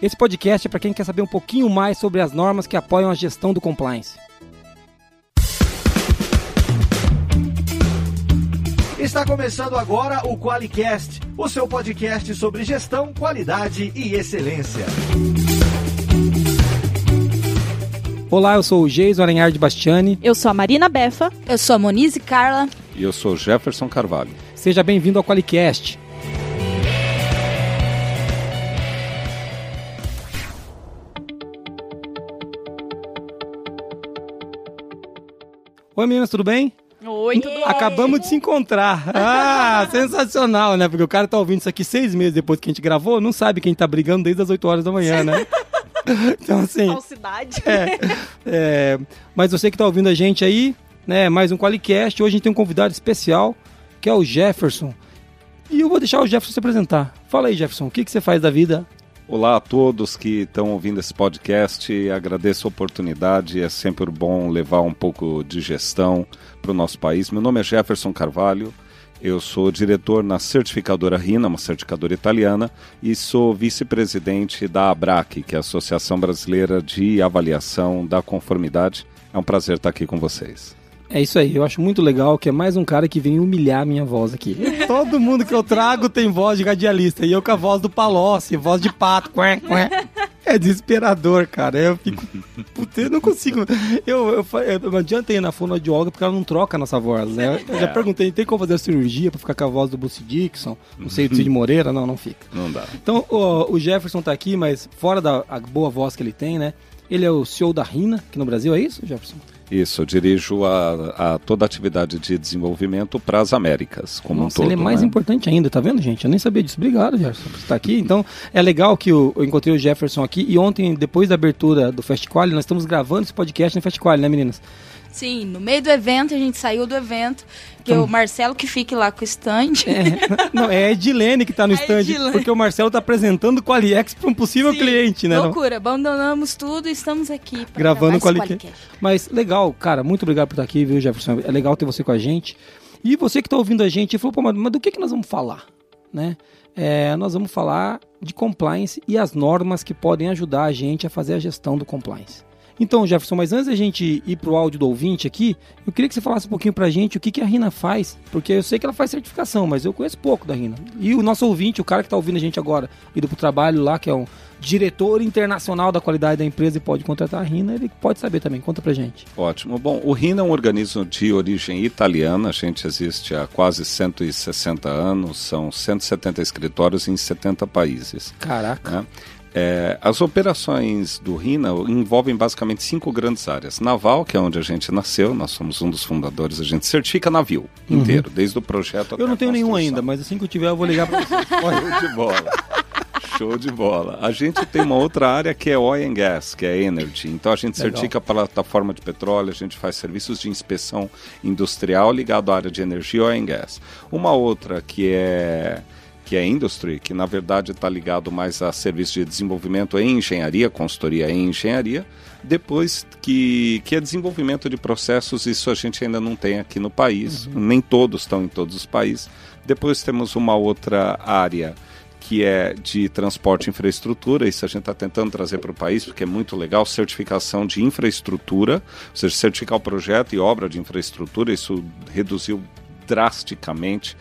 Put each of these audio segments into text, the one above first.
Esse podcast é para quem quer saber um pouquinho mais sobre as normas que apoiam a gestão do compliance. Está começando agora o QualiCast, o seu podcast sobre gestão, qualidade e excelência. Olá, eu sou o Geis Aranhar de Bastiani. Eu sou a Marina Befa. Eu sou a Monize Carla. E eu sou Jefferson Carvalho. Seja bem-vindo ao QualiCast. Oi meninas, tudo bem? Oi, tudo bem? Acabamos de se encontrar. Ah, sensacional, né? Porque o cara tá ouvindo isso aqui seis meses depois que a gente gravou, não sabe quem tá brigando desde as 8 horas da manhã, né? Então, assim. Falsidade. É, é, mas você que tá ouvindo a gente aí, né? Mais um Qualicast. Hoje a gente tem um convidado especial, que é o Jefferson. E eu vou deixar o Jefferson se apresentar. Fala aí, Jefferson, o que, que você faz da vida? Olá a todos que estão ouvindo esse podcast. Agradeço a oportunidade. É sempre bom levar um pouco de gestão para o nosso país. Meu nome é Jefferson Carvalho. Eu sou diretor na certificadora RINA, uma certificadora italiana, e sou vice-presidente da ABRAC, que é a Associação Brasileira de Avaliação da Conformidade. É um prazer estar aqui com vocês. É isso aí, eu acho muito legal que é mais um cara que vem humilhar a minha voz aqui. Todo mundo que eu trago tem voz de radialista, e eu com a voz do Palocci, voz de pato, quê, quê. É desesperador, cara. Eu fico. Puta, eu não consigo. Eu, eu, eu, eu não adianta ir na fonoaudióloga porque ela não troca a nossa voz, né? Eu já perguntei, tem como fazer a cirurgia pra ficar com a voz do Bruce Dixon? Não sei, do Cid Moreira? Não, não fica. Não dá. Então, o, o Jefferson tá aqui, mas fora da a boa voz que ele tem, né? Ele é o CEO da RINA, aqui no Brasil, é isso, Jefferson? Isso, eu dirijo a, a toda a atividade de desenvolvimento para as Américas, como Nossa, um todo. ele é mais né? importante ainda, tá vendo, gente? Eu nem sabia disso. Obrigado, Jefferson, por estar aqui. Então, é legal que eu, eu encontrei o Jefferson aqui e ontem, depois da abertura do Festival, nós estamos gravando esse podcast no Festival, né, meninas? Sim, no meio do evento, a gente saiu do evento, que Então- o Marcelo que fique lá com o stand. É, não, é a Edilene que tá no A stand, Edilene. porque o Marcelo tá apresentando o Qualiex para um possível Sim, cliente, né? não? Loucura, abandonamos tudo e estamos aqui Gravando o esse Qualicast. Qualicast. Mas legal, cara, muito obrigado por estar aqui, viu, Jefferson? É legal ter você com a gente. E você que está ouvindo a gente, falou, pô, mas, mas do que, que nós vamos falar? Né? É, nós vamos falar de compliance e as normas que podem ajudar a gente a fazer a gestão do compliance. Então, Jefferson, mas antes da gente ir para o áudio do ouvinte aqui, eu queria que você falasse um pouquinho para a gente o que, que a RINA faz, porque eu sei que ela faz certificação, mas eu conheço pouco da RINA. E o nosso ouvinte, o cara que está ouvindo a gente agora, indo para o trabalho lá, que é um diretor internacional da qualidade da empresa e pode contratar a RINA, ele pode saber também. Conta pra gente. Ótimo. Bom, o RINA é um organismo de origem italiana, a gente existe há quase 160 anos, são 170 escritórios em 70 países. Caraca. né? É, as operações do RINA envolvem basicamente cinco grandes áreas. Naval, que é onde a gente nasceu, nós somos um dos fundadores, a gente certifica navio inteiro, desde o projeto até Eu não tenho nenhum ainda, mas assim que eu tiver eu vou ligar pra você. Show de bola. Show de bola. A gente tem uma outra área que é oil and gas, que é energy. Então a gente Legal. certifica a plataforma de petróleo, a gente faz serviços de inspeção industrial ligado à área de energia oil and gas. Uma outra que é que é industry, que na verdade está ligado mais a serviços de desenvolvimento em engenharia, consultoria em engenharia. Depois que, que é desenvolvimento de processos, isso a gente ainda não tem aqui no país, nem todos estão em todos os países. Depois temos uma outra área que é de transporte e infraestrutura, isso a gente está tentando trazer para o país, porque é muito legal, certificação de infraestrutura, ou seja, certificar o projeto e obra de infraestrutura, isso reduziu drasticamente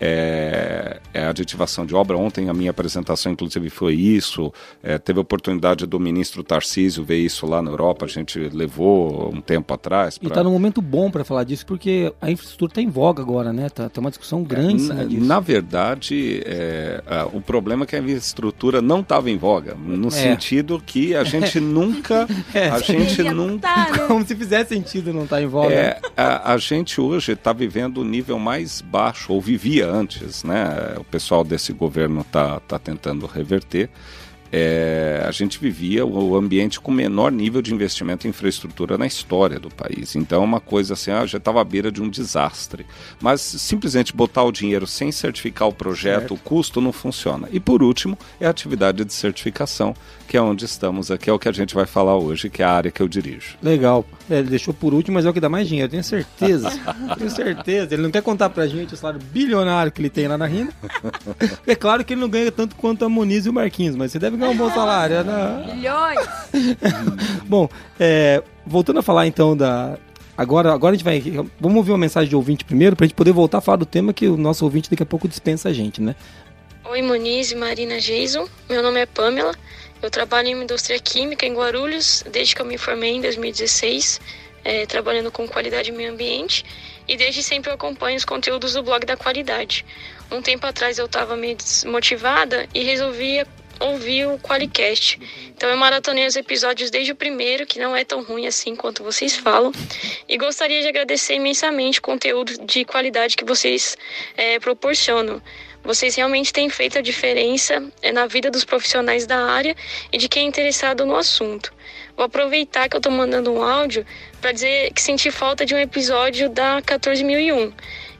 é, é a aditivação de obra. Ontem a minha apresentação, inclusive, foi isso. É, teve a oportunidade do ministro Tarcísio ver isso lá na Europa, a gente levou um tempo atrás. E pra- tá num momento bom pra falar disso, porque a infraestrutura tá em voga agora, né? Tá, tá uma discussão grande em na, disso. na verdade, é, a- o problema é que a infraestrutura não estava em voga, no sentido que a gente nunca, É. a gente nunca tá, né? Como se fizesse sentido não tá em voga. é, a, a gente hoje está vivendo o nível mais baixo, ou vivia antes, né? O pessoal desse governo está tá tentando reverter. É, a gente vivia o ambiente com menor nível de investimento em infraestrutura na história do país. Então, é uma coisa assim, ah, já estava à beira de um desastre. Mas simplesmente botar o dinheiro sem certificar o projeto, Certo. o custo não funciona. E por último, é a atividade de certificação, que é onde estamos aqui, é o que a gente vai falar hoje, que é a área que eu dirijo. Legal. É, ele deixou por último, mas é o que dá mais dinheiro, tenho certeza. tenho certeza. Ele não quer contar pra gente o salário bilionário que ele tem lá na Rina. É claro que ele não ganha tanto quanto a Moniz e o Marquinhos, mas você deve Deve ganhar um bom salário, né? Milhões! Bom, é, voltando a falar então da. Agora, agora a gente vai. Vamos ouvir uma mensagem de ouvinte primeiro, pra gente poder voltar a falar do tema que o nosso ouvinte daqui a pouco dispensa a gente, né? Oi, Moniz e Marina Jason. Meu nome é Pamela. Eu trabalho em uma indústria química em Guarulhos desde que eu me formei em 2016, é, trabalhando com qualidade e meio ambiente. E desde sempre eu acompanho os conteúdos do blog da qualidade. Um tempo atrás eu estava meio desmotivada e resolvi ouvir o Qualicast. Então eu maratonei os episódios desde o primeiro, que não é tão ruim assim quanto vocês falam. E gostaria de agradecer imensamente o conteúdo de qualidade que vocês é, proporcionam. Vocês realmente têm feito a diferença é, na vida dos profissionais da área e de quem é interessado no assunto. Vou aproveitar que eu estou mandando um áudio para dizer que senti falta de um episódio da 14001.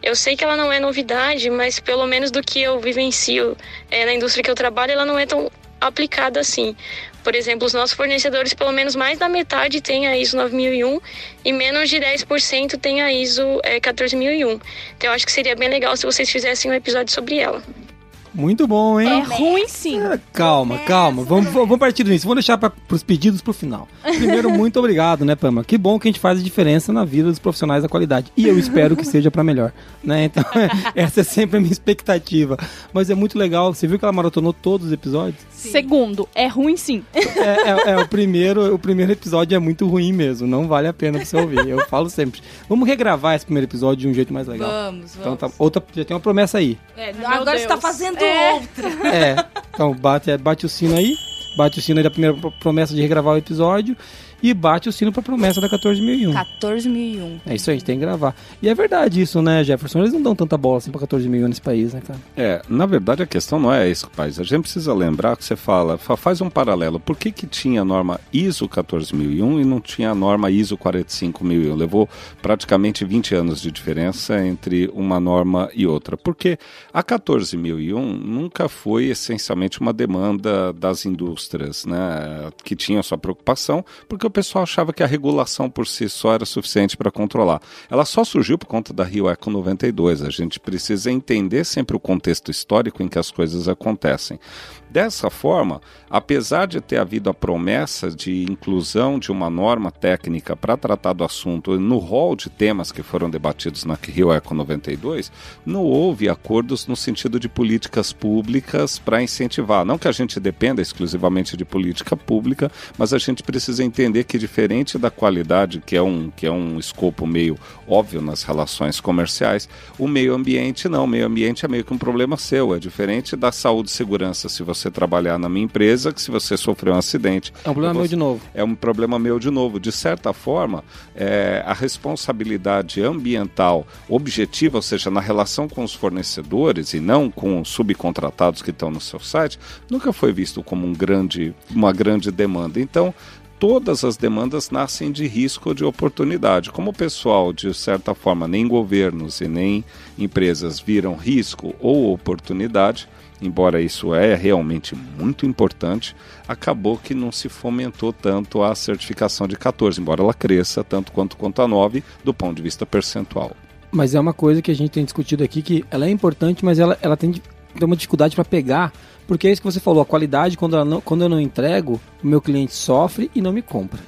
Eu sei que ela não é novidade, mas pelo menos do que eu vivencio é, na indústria que eu trabalho, ela não é tão aplicada assim. Por exemplo, os nossos fornecedores, pelo menos mais da metade tem a ISO 9001 e menos de 10% tem a ISO é, 14001. Então eu acho que seria bem legal se vocês fizessem um episódio sobre ela. Muito bom, hein? É ruim sim. É, calma, calma. Vamos, vamos partir do início. Vamos deixar para os pedidos pro final. Primeiro, muito obrigado, né, Pama? Que bom que a gente faz a diferença na vida dos profissionais da qualidade. E eu espero que seja para melhor, né? Então, essa é sempre a minha expectativa. Mas é muito legal. Você viu que ela maratonou todos os episódios? Segundo, é ruim sim. É, é- é, o primeiro, o primeiro episódio é muito ruim mesmo. Não vale a pena você ouvir. Eu falo sempre. Vamos regravar esse primeiro episódio de um jeito mais legal. Vamos, vamos. Então tá, outra, já tem uma promessa aí. É, agora você tá Deus. fazendo É. outra. É. Então bate, bate o sino aí. Bate o sino aí da primeira pro- promessa de regravar o episódio. E bate o sino pra promessa da 14.001. 14.001. É isso aí, a gente tem que gravar. E é verdade isso, né, Jefferson? Eles não dão tanta bola assim pra 14.001 nesse país, né, cara? É, na verdade a questão não é isso, Paz. A gente precisa lembrar que você fala, fa- faz um paralelo. Por que, que tinha a norma ISO 14001 e não tinha a norma ISO 45001? Levou praticamente 20 anos de diferença entre uma norma e outra. Porque a 14001 nunca foi essencialmente uma demanda das indústrias, né, que tinham sua preocupação, porque o pessoal achava que a regulação por si só era suficiente para controlar. Ela só surgiu por conta da Rio Eco 92. A gente precisa entender sempre o contexto histórico em que as coisas acontecem. Dessa forma, apesar de ter havido a promessa de inclusão de uma norma técnica para tratar do assunto no rol de temas que foram debatidos na Rio Eco 92, não houve acordos no sentido de políticas públicas para incentivar. Não que a gente dependa exclusivamente de política pública, mas a gente precisa entender que diferente da qualidade, que é um, que é um escopo meio óbvio nas relações comerciais, o meio ambiente não. O meio ambiente é meio que um problema seu. É diferente da saúde e segurança se você trabalhar na minha empresa que se você sofrer um acidente. É um problema Eu meu de novo. é um problema meu de novo. De certa forma, é, a responsabilidade ambiental objetiva, ou seja, na relação com os fornecedores e não com os subcontratados que estão no seu site, nunca foi visto como um grande, uma grande demanda. Então, todas as demandas nascem de risco ou de oportunidade. Como o pessoal, de certa forma, nem governos e nem empresas viram risco ou oportunidade, embora isso é realmente muito importante, acabou que não se fomentou tanto a certificação de 14, embora ela cresça tanto quanto quanto a 9 do ponto de vista percentual. Mas é uma coisa que a gente tem discutido aqui que ela é importante, mas ela, ela tem, tem uma dificuldade para pegar, porque é isso que você falou, a qualidade, quando, não- quando eu não entrego, o meu cliente sofre e não me compra.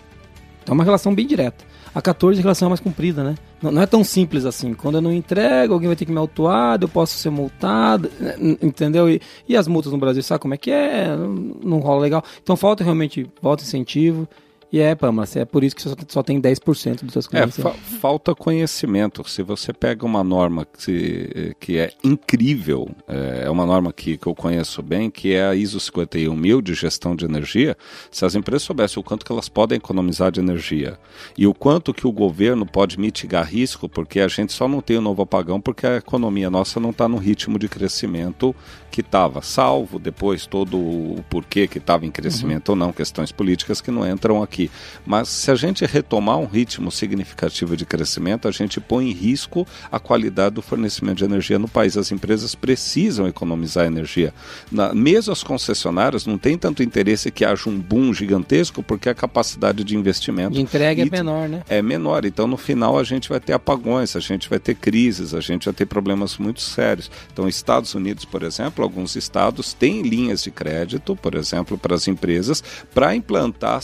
Então é uma relação bem direta. A 14 a relação é mais comprida, né? Não, não é tão simples assim. Quando eu não entrego, alguém vai ter que me autuar, eu posso ser multado, né? entendeu? E, e as multas no Brasil, sabe como é que é? Não, não rola legal. Então falta realmente, falta incentivo. E é, Pamela, é por isso que só, só tem 10% dos seus É, clientes. fa- falta conhecimento. Se você pega uma norma que, que é incrível, é é uma norma que, que eu conheço bem, que é a ISO 51000 de gestão de energia, se as empresas soubessem o quanto que elas podem economizar de energia e o quanto que o governo pode mitigar risco, porque a gente só não tem o novo apagão porque a economia nossa não está no ritmo de crescimento que estava, salvo depois todo o porquê que estava em crescimento ou não, questões políticas que não entram aqui aqui. Mas se a gente retomar um ritmo significativo de crescimento, a gente põe em risco a qualidade do fornecimento de energia no país. As empresas precisam economizar energia. Na, mesmo as concessionárias não têm tanto interesse que haja um boom gigantesco, porque a capacidade de investimento De entrega é menor, né? é menor. Então, no final, a gente vai ter apagões, a gente vai ter crises, a gente vai ter problemas muito sérios. Então, Estados Unidos, por exemplo, alguns estados têm linhas de crédito, por exemplo, para as empresas, para implantar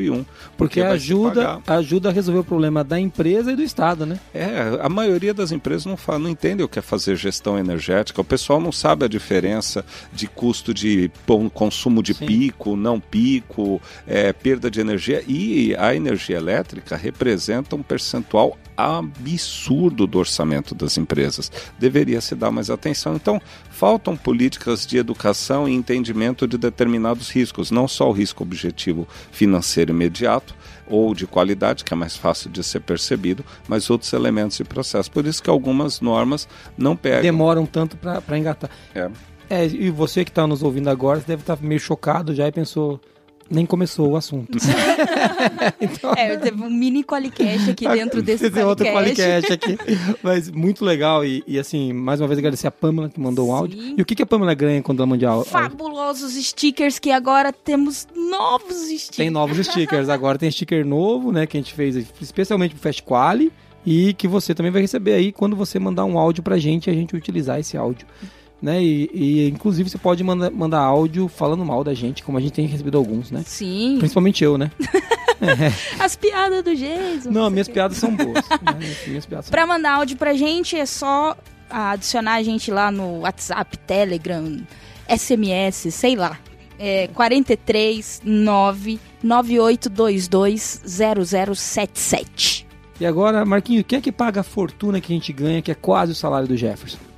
50.001. Porque se ajuda, ajuda a resolver o problema da empresa e do Estado, né? É, a maioria das empresas não, fala, não entende o que é fazer gestão energética. O pessoal não sabe a diferença de custo de pon- consumo de Sim. pico, não pico, é, perda de energia. E a energia elétrica representa um percentual absurdo do orçamento das empresas. Deveria se dar mais atenção. Então, faltam políticas de educação e entendimento de determinados riscos, não só o risco objetivo financeiro imediato, ou de qualidade, que é mais fácil de ser percebido, mas outros elementos de processo. Por isso que algumas normas não pegam. Demoram tanto pra engatar. É. É, e você que tá nos ouvindo agora, deve estar meio chocado já e pensou, nem começou o assunto. então, É, teve um mini Qualicast aqui dentro desse Esse é outro Qualicast. podcast aqui. Mas muito legal. E, e, assim, mais uma vez agradecer a Pamela que mandou o áudio. Sim. E o que, que a Pamela ganha quando ela manda áudio? Fabulosos stickers que agora temos novos stickers. Tem novos stickers. Agora tem sticker novo, né? Que a gente fez especialmente pro Fast Quali. E que você também vai receber aí quando você mandar um áudio pra gente e a gente utilizar esse áudio. Né? E, e, inclusive você pode mandar, mandar áudio falando mal da gente, como a gente tem recebido alguns, né? Sim, Principalmente eu, né? as piadas do Jason. Não, sei minhas piadas são boas. né? Minhas piadas são Pra mandar áudio pra gente é só adicionar a gente lá no WhatsApp, Telegram, SMS, sei lá. É 43 9 9822 0077. E agora, Marquinhos, quem é que paga a fortuna que a gente ganha, que é quase o salário do Jefferson?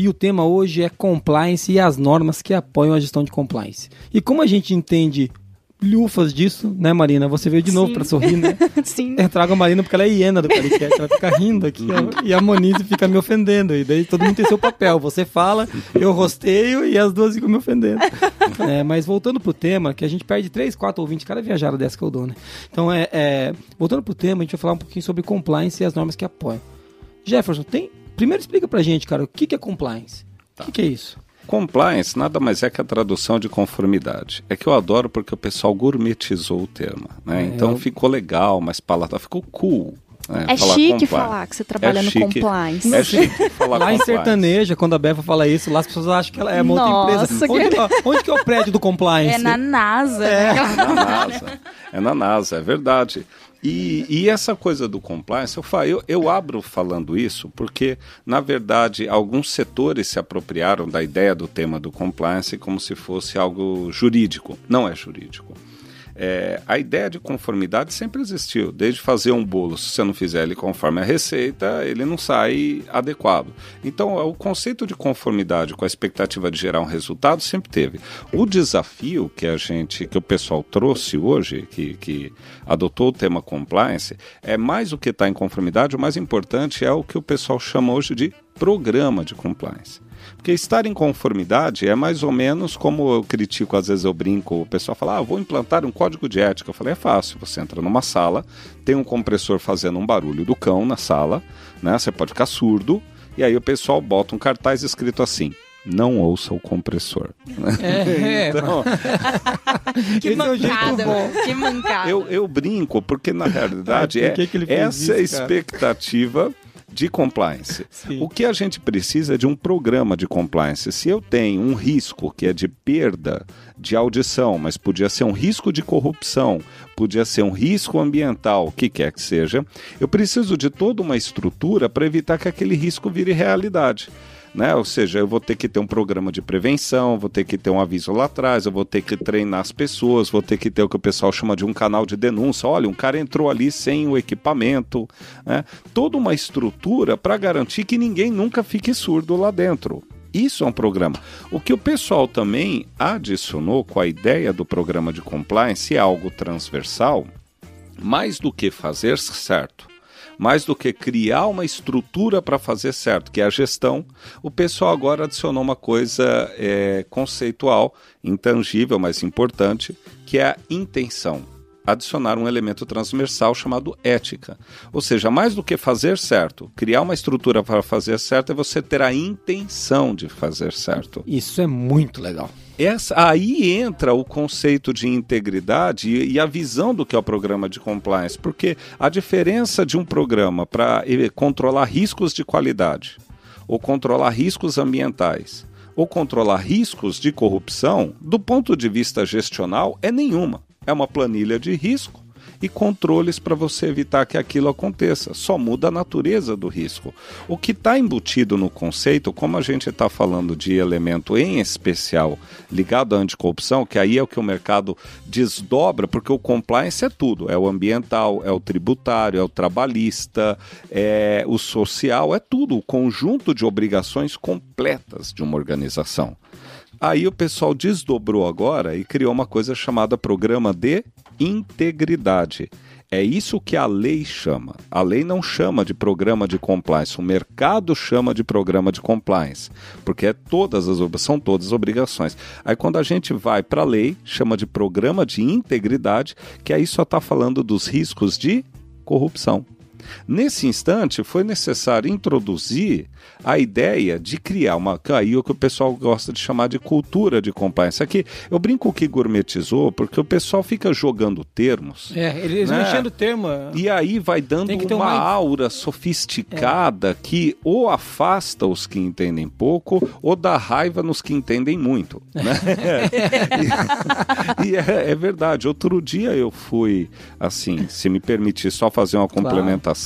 E o tema hoje é compliance e as normas que apoiam a gestão de compliance. E como a gente entende lufas disso, né, Marina? Você veio de novo para sorrir, né? Sim. Eu trago a Marina porque ela é hiena do podcast, ela fica rindo aqui ó, e a Monize fica me ofendendo. E daí todo mundo tem seu papel. Você fala, eu rosteio e as duas ficam me ofendendo. É, mas voltando pro tema, que a gente perde 3, 4 ouvintes, cada viajada dessa que eu dou, né? Então, é, é, voltando pro tema, a gente vai falar um pouquinho sobre compliance e as normas que apoiam. Jefferson, tem. Primeiro explica pra gente, cara, o que, que é compliance? O que, que é isso? Compliance nada mais é que a tradução de conformidade. É que eu adoro porque o pessoal gourmetizou o termo. Né? É, então eu- ficou legal, mas palatável, ficou cool. né? É falar chique compliance. falar que você trabalha É no chique. compliance. É chique falar Lá em compliance. sertaneja, quando a Befa fala isso, lá as pessoas acham que ela é uma outra Nossa, empresa. Onde, ó, onde que é o prédio do compliance? É na NASA. É. né? É na NASA. É na NASA, é verdade. E, e essa coisa do compliance, eu, fa- eu, eu abro falando isso porque, na verdade, alguns setores se apropriaram da ideia do tema do compliance como se fosse algo jurídico. Não é jurídico. É, a ideia de conformidade sempre existiu, desde fazer um bolo, se você não fizer ele conforme a receita, ele não sai adequado. Então, o conceito de conformidade com a expectativa de gerar um resultado sempre teve. O desafio que a gente, que o pessoal trouxe hoje, que, que adotou o tema compliance, é mais o que está em conformidade, o mais importante é o que o pessoal chama hoje de programa de compliance. Porque estar em conformidade é mais ou menos como eu critico, às vezes eu brinco, o pessoal fala, ah, vou implantar um código de ética. Eu falei, é fácil, você entra numa sala, tem um compressor fazendo um barulho do cão na sala, né? Você pode ficar surdo, e aí o pessoal bota um cartaz escrito assim. Não ouça o compressor. É, é, Então, Que é mancada. Que mancada. eu, eu brinco, porque na realidade é que que essa é a isso, cara? expectativa de compliance. Sim. O que a gente precisa é de um programa de compliance. Se eu tenho um risco que é de perda de audição, mas podia ser um risco de corrupção, podia ser um risco ambiental, o que quer que seja, eu preciso de toda uma estrutura para evitar que aquele risco vire realidade. Né? Ou seja, eu vou ter que ter um programa de prevenção, vou ter que ter um aviso lá atrás, eu vou ter que treinar as pessoas, vou ter que ter o que o pessoal chama de um canal de denúncia. Olha, um cara entrou ali sem o equipamento. Né? Toda uma estrutura para garantir que ninguém nunca fique surdo lá dentro. Isso é um programa. O que o pessoal também adicionou com a ideia do programa de compliance é algo transversal, mais do que fazer certo, mais do que criar uma estrutura para fazer certo, que é a gestão, o pessoal agora adicionou uma coisa é, conceitual, intangível, mas importante, que é a intenção adicionar um elemento transversal chamado ética. Ou seja, mais do que fazer certo, criar uma estrutura para fazer certo é você ter a intenção de fazer certo. Isso é muito legal. Essa, aí entra o conceito de integridade e, e, a visão do que é o programa de compliance, porque a diferença de um programa para controlar riscos de qualidade, ou controlar riscos ambientais, ou controlar riscos de corrupção, do ponto de vista gestional, é nenhuma. É uma planilha de risco e controles para você evitar que aquilo aconteça. Só muda a natureza do risco. O que está embutido no conceito, como a gente está falando de elemento em especial ligado à anticorrupção, que aí é o que o mercado desdobra, porque o compliance é tudo: é o ambiental, é o tributário, é o trabalhista, é o social, é tudo, o conjunto de obrigações completas de uma organização. Aí o pessoal desdobrou agora e criou uma coisa chamada Programa de Integridade. É isso que a lei chama. A lei não chama de programa de compliance, o mercado chama de programa de compliance, porque é todas as são todas obrigações. Aí quando a gente vai para a lei, chama de programa de integridade, que aí só está falando dos riscos de corrupção. Nesse instante, foi necessário introduzir a ideia de criar uma. Aí o que o pessoal gosta de chamar de cultura de compliance. Aqui eu brinco que gourmetizou, porque o pessoal fica jogando termos. É, eles né? mexendo termo. É. E aí vai dando uma, uma, aura sofisticada é. que ou afasta os que entendem pouco, ou dá raiva nos que entendem muito. Né? e, e é, é, verdade. Outro dia eu fui, assim, se me permitir só fazer uma complementação. Claro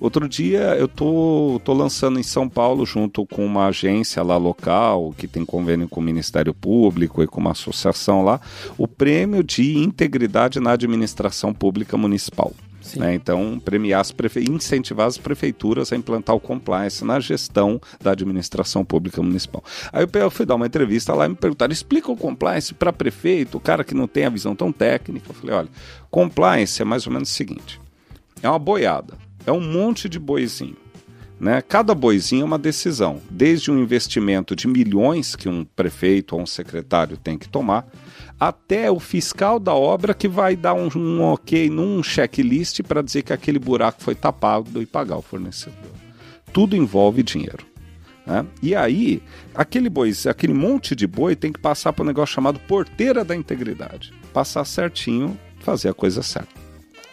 Outro dia eu tô, tô lançando em São Paulo, junto com uma agência lá local, que tem convênio com o Ministério Público e com uma associação lá, o prêmio de integridade na administração pública municipal. Né? Então, premiar as prefe... incentivar as prefeituras a implantar o compliance na gestão da administração pública municipal. Aí eu fui dar uma entrevista lá e me perguntaram: explica o compliance para prefeito, o cara que não tem a visão tão técnica. Eu falei: olha, compliance é mais ou menos o seguinte: é uma boiada é um monte de boizinho. Né? Cada boizinho é uma decisão, desde um investimento de milhões que um prefeito ou um secretário tem que tomar, até o fiscal da obra que vai dar um, um ok num checklist para dizer que aquele buraco foi tapado e pagar o fornecedor. Tudo envolve dinheiro. Né? E aí, aquele boi, aquele monte de boi tem que passar por um negócio chamado porteira da integridade. Passar certinho, fazer a coisa certa.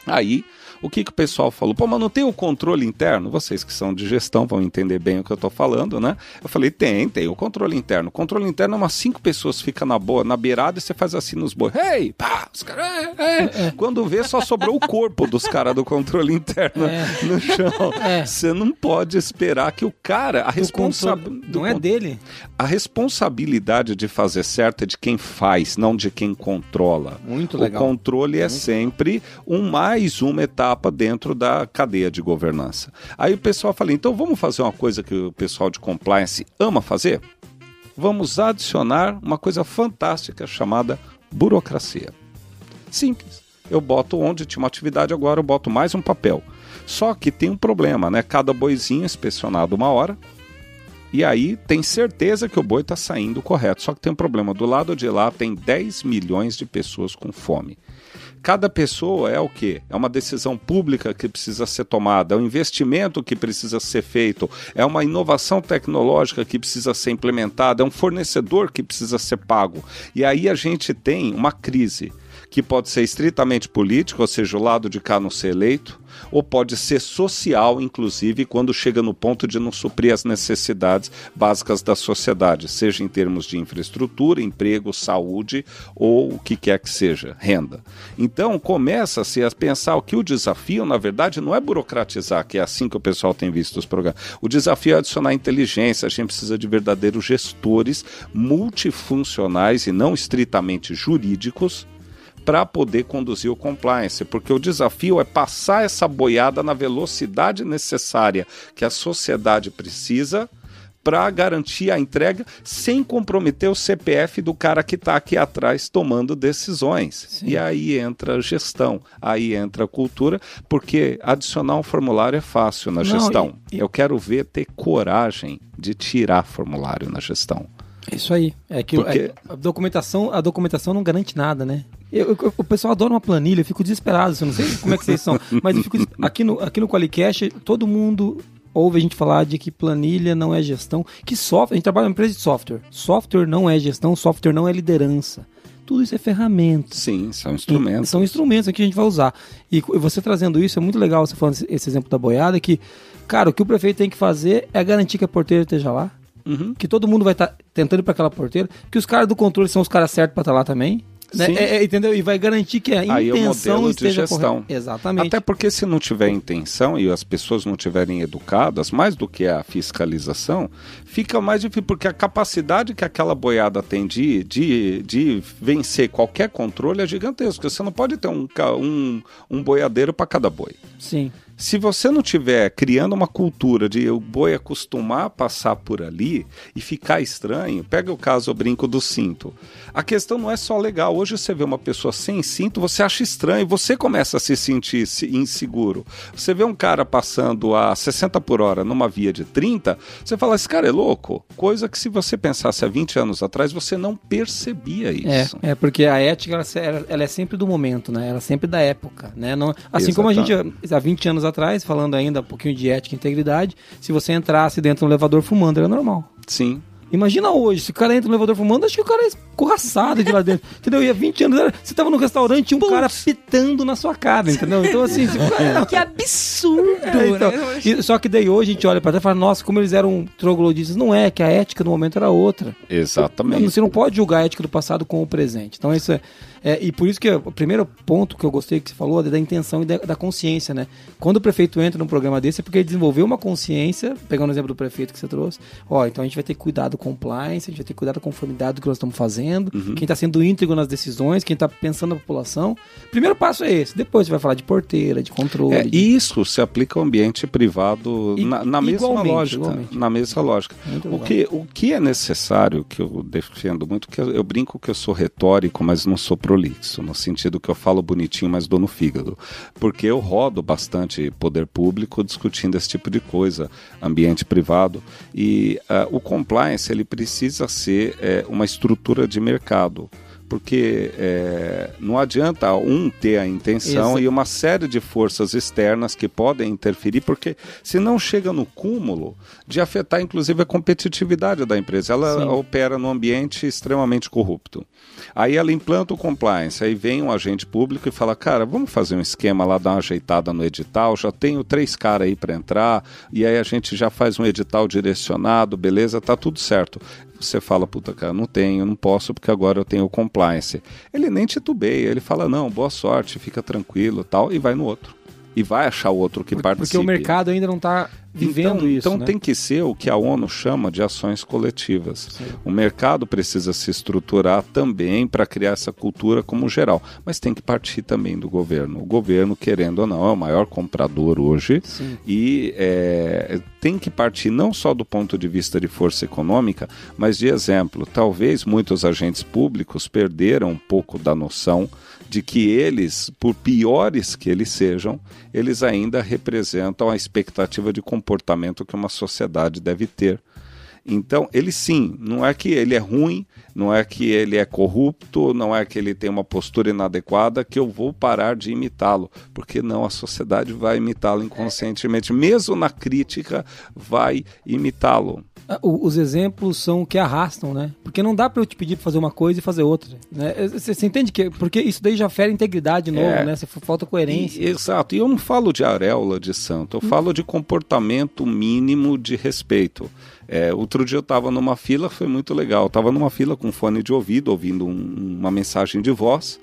Aí o que, que o pessoal falou? Pô, mas não tem o controle interno? Vocês que são de gestão vão entender bem o que eu estou falando, né? Eu falei, tem, tem o controle interno. O controle interno é umas cinco pessoas fica na boa, na beirada e você faz assim nos bois. Hey, pá, os caras. É, é. Quando vê, só sobrou o corpo dos caras do controle interno é. no chão. É. Você não pode esperar que o cara. A responsabilidade. Não é dele. A responsabilidade de fazer certo é de quem faz, não de quem controla. Muito legal. O controle é sempre um mais uma etapa etapa dentro da cadeia de governança. Aí o pessoal fala: então vamos fazer uma coisa que o pessoal de compliance ama fazer? Vamos adicionar uma coisa fantástica chamada burocracia. Simples. Eu boto onde tinha uma atividade, agora eu boto mais um papel. Só que tem um problema, né? Cada boizinho é inspecionado uma hora, e aí tem certeza que o boi está saindo correto. Só que tem um problema. Do lado de lá tem 10 milhões de pessoas com fome. Cada pessoa é o que? É uma decisão pública que precisa ser tomada, é um investimento que precisa ser feito, é uma inovação tecnológica que precisa ser implementada, é um fornecedor que precisa ser pago. E aí a gente tem uma crise que pode ser estritamente político, ou seja, o lado de cá não ser eleito, ou pode ser social, inclusive, quando chega no ponto de não suprir as necessidades básicas da sociedade, seja em termos de infraestrutura, emprego, saúde ou o que quer que seja, renda. Então, começa-se a pensar que o desafio, na verdade, não é burocratizar, que é assim que o pessoal tem visto os programas. O desafio é adicionar inteligência, a gente precisa de verdadeiros gestores multifuncionais e não estritamente jurídicos para poder conduzir o compliance, porque o desafio é passar essa boiada na velocidade necessária que a sociedade precisa para garantir a entrega sem comprometer o CPF do cara que está aqui atrás tomando decisões. Sim. E aí entra a gestão, aí entra a cultura, porque adicionar um formulário é fácil na Não, gestão. E, e... Eu quero ver ter coragem de tirar formulário na gestão. Isso aí. É que Porque... é, a, documentação, a documentação não garante nada, né? Eu, eu, o pessoal adora uma planilha, eu fico desesperado, eu não sei como é que vocês são, mas eu fico, aqui no, aqui no Qualicast, todo mundo ouve a gente falar de que planilha não é gestão, que software, a gente trabalha em empresa de software. Software não é gestão, software não é liderança. Tudo isso é ferramenta. Sim, são instrumentos. E, são instrumentos que a gente vai usar. E você trazendo isso, é muito legal você falando esse exemplo da boiada, que, cara, o que o prefeito tem que fazer é garantir que a porteira esteja lá, Uhum. Que todo mundo vai estar tá tentando ir para aquela porteira. Que os caras do controle são os caras certos para estar tá lá também. Né? É, é, entendeu? E vai garantir que a Aí intenção é o esteja de gestão. Exatamente. Até porque se não tiver intenção e as pessoas não tiverem educadas, mais do que a fiscalização, fica mais difícil, porque a capacidade que aquela boiada tem de, de, de vencer qualquer controle é gigantesca. Você não pode ter um, um, um boiadeiro para cada boi. Sim. Se você não tiver criando uma cultura de o boi acostumar a passar por ali e ficar estranho, pega o caso o brinco do cinto. A questão não é só legal. Hoje você vê uma pessoa sem cinto, você acha estranho, você começa a se sentir inseguro. Você vê um cara passando a 60 por hora numa via de 30, você fala, esse cara é louco. Coisa que se você pensasse há 20 anos atrás, você não percebia isso. É, é porque a ética ela, ela é sempre do momento, né? Ela é sempre da época, né? Não, assim Exatamente. como a gente há 20 anos atrás, falando ainda um pouquinho de ética e integridade, se você entrasse dentro do elevador fumando, era normal. Sim. Imagina hoje, se o cara entra no elevador fumando, acho que o cara é escorraçado de lá dentro. entendeu? E há 20 anos, você tava no restaurante e um Putz. cara pitando na sua cara, entendeu? Então, assim. Cara... que absurdo! É, então, né? e, só que daí hoje a gente olha pra trás e fala, nossa, como eles eram trogloditas. Não é, que a ética no momento era outra. Exatamente. Você não pode julgar a ética do passado com o presente. Então, isso é. É, e por isso que o primeiro ponto que eu gostei que você falou é da intenção e da, da, consciência, né? Quando o prefeito entra num programa desse é porque ele desenvolveu uma consciência, pegando o exemplo do prefeito que você trouxe, ó, então a gente vai ter que cuidar do compliance, a gente vai ter que cuidar da conformidade do que nós estamos fazendo, uhum. quem está sendo íntegro nas decisões, quem está pensando na população. Primeiro passo é esse, depois você vai falar de porteira, de controle. É, de... Isso se aplica ao ambiente privado e, na, na mesma lógica. Igualmente. Na mesma lógica. o que, o que é necessário, que eu defendo muito, que eu, eu brinco que eu sou retórico, mas não sou prolixo, no sentido que eu falo bonitinho, mas dou no fígado. Porque eu rodo bastante poder público discutindo esse tipo de coisa, ambiente privado. E uh, o compliance ele precisa ser é, uma estrutura de mercado porque é, não adianta um ter a intenção Exato. e uma série de forças externas que podem interferir, porque se não chega no cúmulo de afetar inclusive a competitividade da empresa. Ela Sim. opera num ambiente extremamente corrupto. Aí ela implanta o compliance, aí vem um agente público e fala: Cara, vamos fazer um esquema lá, dar uma ajeitada no edital, já tenho três caras aí para entrar, e aí a gente já faz um edital direcionado, beleza, tá tudo certo você fala, puta, cara, não tenho, não posso porque agora eu tenho compliance. Ele nem titubeia, ele fala, não, boa sorte, fica tranquilo tal, e vai no outro. E vai achar o outro que participe. Porque o mercado ainda não está vivendo então, isso. Então né? tem que ser o que a ONU chama de ações coletivas. Sim. O mercado precisa se estruturar também para criar essa cultura como geral, mas tem que partir também do governo. O governo, querendo ou não, é o maior comprador hoje Sim. e é, tem que partir não só do ponto de vista de força econômica, mas de exemplo. Talvez muitos agentes públicos perderam um pouco da noção de que eles, por piores que eles sejam, eles ainda representam a expectativa de comportamento que uma sociedade deve ter. Então, ele sim, não é que ele é ruim, não é que ele é corrupto, não é que ele tem uma postura inadequada que eu vou parar de imitá-lo, porque não, a sociedade vai imitá-lo inconscientemente, mesmo na crítica, vai imitá-lo. Ah, Os exemplos são o que arrastam, né? Porque não dá pra eu te pedir pra fazer uma coisa e fazer outra. Né? Você você entende que. Porque isso daí já fere integridade de novo, É. né? Você falta coerência. E- exato. E eu não falo de auréola de santo, eu falo de comportamento mínimo de respeito. É, outro dia eu estava numa fila, foi muito legal. Eu estava numa fila com fone de ouvido, ouvindo um- uma mensagem de voz.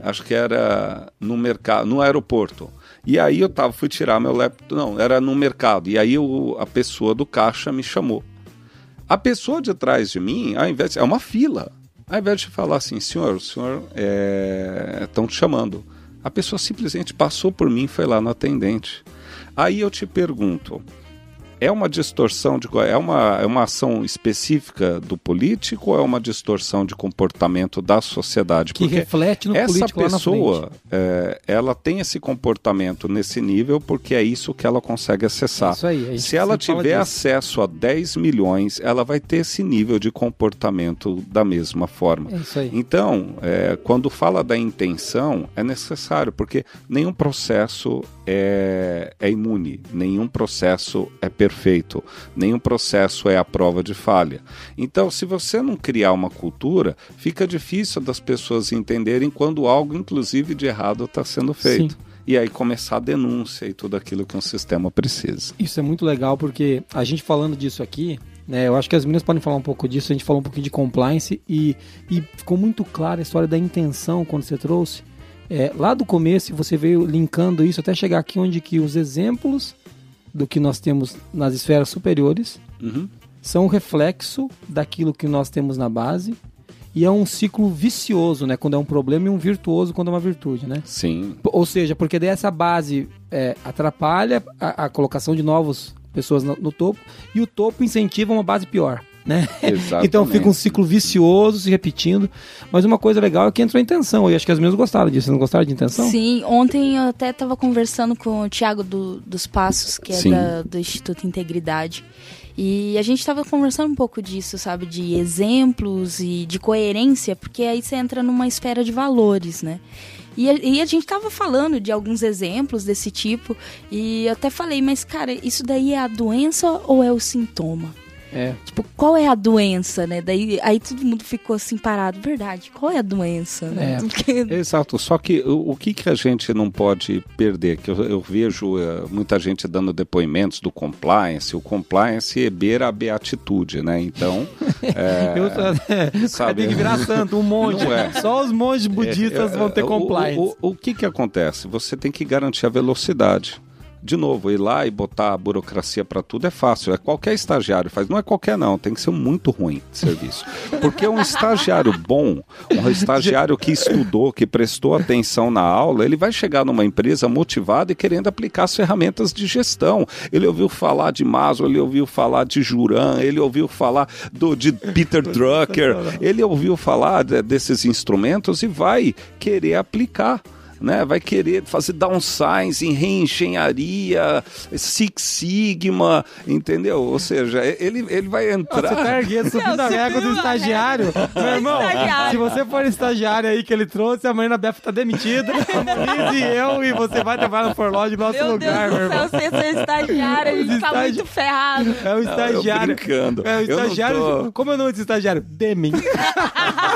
Acho que era no mercado, no aeroporto. E aí eu tava, fui tirar meu laptop, não, era no mercado. E aí o- a pessoa do caixa me chamou. A pessoa de trás de mim, ao invés de, é uma fila. Ao invés de falar assim, senhor, o senhor estão te chamando. A pessoa simplesmente passou por mim e foi lá no atendente. Aí eu te pergunto, é uma distorção de é uma, é uma ação específica do político ou é uma distorção de comportamento da sociedade? Que reflete no essa político pessoa, é, ela tem esse comportamento nesse nível porque é isso que ela consegue acessar. É isso aí, Se ela tiver acesso a 10 milhões, ela vai ter esse nível de comportamento da mesma forma. É isso aí. Então, é, quando fala da intenção, é necessário, porque nenhum processo é, é imune, nenhum processo é perfeito, nenhum processo é a prova de falha. Então, se você não criar uma cultura, fica difícil das pessoas entenderem quando algo, inclusive, de errado está sendo feito. Sim. E aí começar a denúncia e tudo aquilo que um sistema precisa. Isso é muito legal porque a gente falando disso aqui, né, eu acho que as meninas podem falar um pouco disso, a gente falou um pouquinho de compliance e, e ficou muito clara a história da intenção quando você trouxe. É, lá do começo você veio linkando isso até chegar aqui onde que os exemplos do que nós temos nas esferas superiores Uhum. são um reflexo daquilo que nós temos na base e é um ciclo vicioso, né? Quando é um problema e um virtuoso quando é uma virtude, né? Sim. Ou seja, porque daí essa base é, atrapalha a, a colocação de novas pessoas no, no topo e o topo incentiva uma base pior, né? Exatamente. Então fica um ciclo vicioso se repetindo. Mas uma coisa legal é que entrou a intenção. E acho que as meninas gostaram disso. Vocês não gostaram de intenção? Sim, ontem eu até estava conversando com o Tiago do, dos Passos, que é da- do Instituto Integridade. E a gente estava conversando um pouco disso, sabe? De exemplos e de coerência, porque aí você entra numa esfera de valores, né? E a, e a gente tava falando de alguns exemplos desse tipo, e eu até falei, mas cara, isso daí é a doença ou é o sintoma? É. Tipo, qual é a doença, né? Daí aí todo mundo ficou assim parado. Verdade, qual é a doença, né? É. Porque- Exato, só que o, o que, que a gente não pode perder? Que eu, eu vejo eh, muita gente dando depoimentos do compliance, o compliance é beira a beatitude, né? Então, é, Eu, é, sabe? tem que virar santo, um monte. É. Só os monges budistas é, vão ter o- compliance. O, o, o que, que acontece? Você tem que garantir a velocidade. De novo, ir lá e botar a burocracia para tudo é fácil. É qualquer estagiário faz. Não é qualquer não, tem que ser muito ruim de serviço. Porque um estagiário bom, um estagiário que estudou, que prestou atenção na aula, ele vai chegar numa empresa motivado e querendo aplicar as ferramentas de gestão. Ele ouviu falar de Maslow, ele ouviu falar de Juran, ele ouviu falar do, de Peter Drucker, ele ouviu falar de- desses instrumentos e vai querer aplicar né? Vai querer fazer downsize em reengenharia, Six Sigma, entendeu? Ou seja, ele, ele vai entrar. Você tá erguendo, subindo Não, a régua do estagiário. Meu irmão, Estagiário. se você for estagiário aí que ele trouxe, a Marina Beff tá demitida, e eu, e você vai trabalhar no Forlodge no nosso Meu lugar, meu Deus do irmão. você é estagiário, a gente Os tá estagi- muito ferrado. É o eu estagiário. brincando. É o Eu não estagiário. tô- Como é o nome desse estagiário? Deming.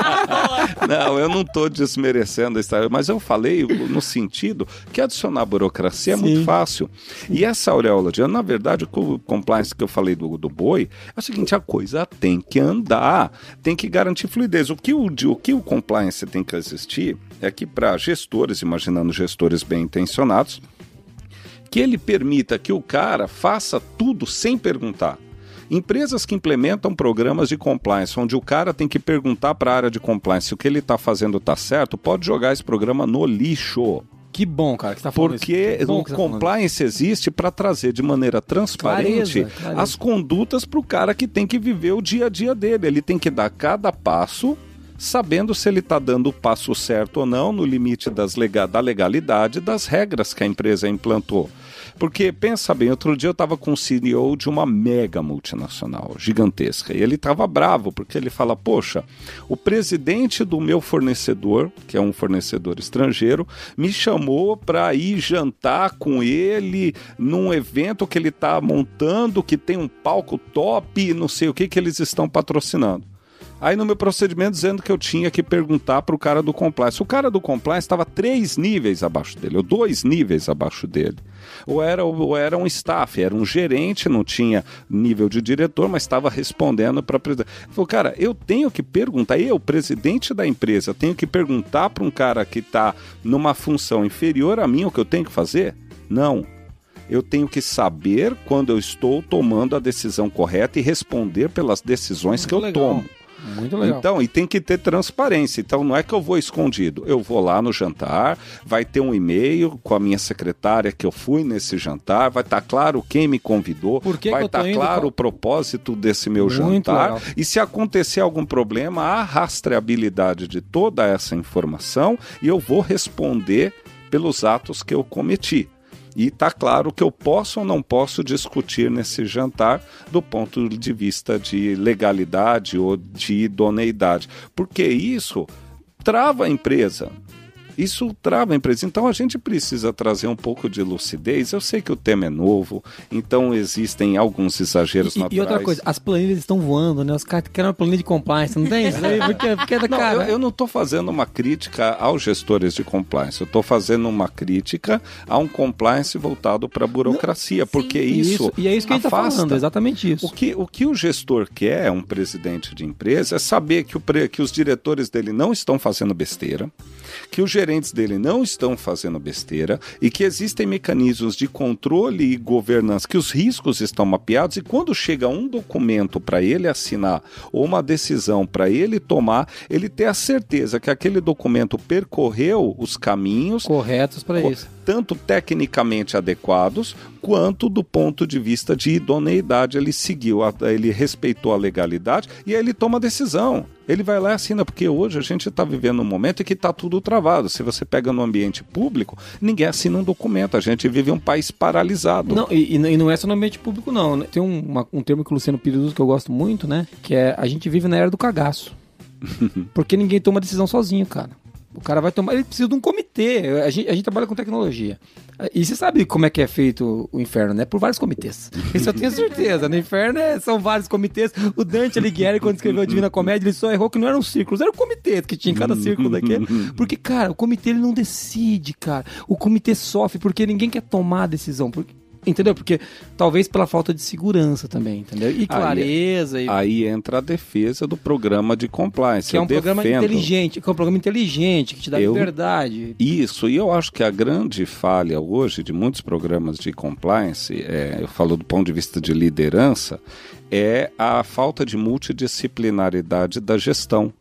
Não, eu não estou desmerecendo a história, mas eu falei no sentido que adicionar burocracia é Sim. muito fácil. E essa auréola de ano, na verdade, com o compliance que eu falei do, do boi, é o seguinte: a coisa tem que andar, tem que garantir fluidez. O que o, o, que o compliance tem que existir é que para gestores, imaginando gestores bem intencionados, que ele permita que o cara faça tudo sem perguntar. Empresas que implementam programas de compliance, onde o cara tem que perguntar para a área de compliance se o que ele está fazendo está certo, pode jogar esse programa no lixo. Que bom, cara, que você tá falando Porque isso. Que bom o tá falando compliance existe para trazer de maneira transparente Clareza, clareza. as condutas para o cara que tem que viver o dia a dia dele. Ele tem que dar cada passo sabendo se ele está dando o passo certo ou não no limite das lega da legalidade das regras que a empresa implantou. Porque, pensa bem, outro dia eu estava com o CEO de uma mega multinacional, gigantesca, e ele estava bravo, porque ele fala: Poxa, o presidente do meu fornecedor, que é um fornecedor estrangeiro, me chamou para ir jantar com ele num evento que ele está montando, que tem um palco top, não sei o que, que eles estão patrocinando. Aí no meu procedimento dizendo que eu tinha que perguntar para o cara do compliance. O cara do compliance estava três níveis abaixo dele, ou dois níveis abaixo dele. Ou era, ou era um staff, era um gerente, não tinha nível de diretor, mas estava respondendo para presidente. Ele falou, cara, eu tenho que perguntar, eu, presidente da empresa, tenho que perguntar para um cara que está numa função inferior a mim o que eu tenho que fazer? Não, eu tenho que saber quando eu estou tomando a decisão correta e responder pelas decisões que eu legal. tomo. Muito legal. Então, e tem que ter transparência. Então, não é que eu vou escondido. Eu vou lá no jantar, vai ter um e-mail com a minha secretária que eu fui nesse jantar, vai estar tá claro quem me convidou, que vai estar tá claro o propósito desse meu Muito jantar. Legal. E se acontecer algum problema, há rastreabilidade de toda essa informação e eu vou responder pelos atos que eu cometi. E está claro que eu posso ou não posso discutir nesse jantar do ponto de vista de legalidade ou de idoneidade, porque isso trava a empresa. Isso trava a empresa. Então a gente precisa trazer um pouco de lucidez. Eu sei que o tema é novo, então existem alguns exageros e, naturais. E outra coisa, as planilhas estão voando, né? Os caras querem uma planilha de compliance, não tem isso aí? Porque, porque é da não, cara. Eu, eu não estou fazendo uma crítica aos gestores de compliance, eu estou fazendo uma crítica a um compliance voltado para a burocracia, não, porque isso, isso, E é isso que afasta. a gente está falando, exatamente isso. O que, o que o gestor quer, um presidente de empresa, é saber que, o, que os diretores dele não estão fazendo besteira, que os gerentes dele não estão fazendo besteira e que existem mecanismos de controle e governança, que os riscos estão mapeados e quando chega um documento para ele assinar ou uma decisão para ele tomar, ele ter a certeza que aquele documento percorreu os caminhos corretos para isso tanto tecnicamente adequados quanto do ponto de vista de idoneidade. Ele seguiu, ele respeitou a legalidade e aí ele toma a decisão. Ele vai lá e assina, porque hoje a gente está vivendo um momento em que está tudo travado. Se você pega no ambiente público, ninguém assina um documento. A gente vive um país paralisado. Não, e, e não é só no ambiente público, não. Tem um, um termo que o Luciano Pires usa que eu gosto muito, né? Que é a gente vive na era do cagaço. porque ninguém toma decisão sozinho, cara. O cara vai tomar. Ele precisa de um comitê. A gente, a gente trabalha com tecnologia. E você sabe como é que é feito o inferno, né? Por vários comitês. Isso eu tenho certeza. No inferno é, são vários comitês. O Dante Alighieri, quando escreveu a Divina Comédia, ele só errou que não eram círculos, eram comitês que tinha em cada círculo daquele. Porque, cara, o comitê ele não decide, cara. O comitê sofre porque ninguém quer tomar a decisão. Porque Entendeu? Porque talvez pela falta de segurança também, entendeu? E clareza. Aí, e... aí entra a defesa do programa de compliance. Que é um programa inteligente, que é um programa inteligente, que te dá eu... liberdade. Isso, e eu acho que a grande falha hoje de muitos programas de compliance, é, eu falo do ponto de vista de liderança, é a falta de multidisciplinaridade da gestão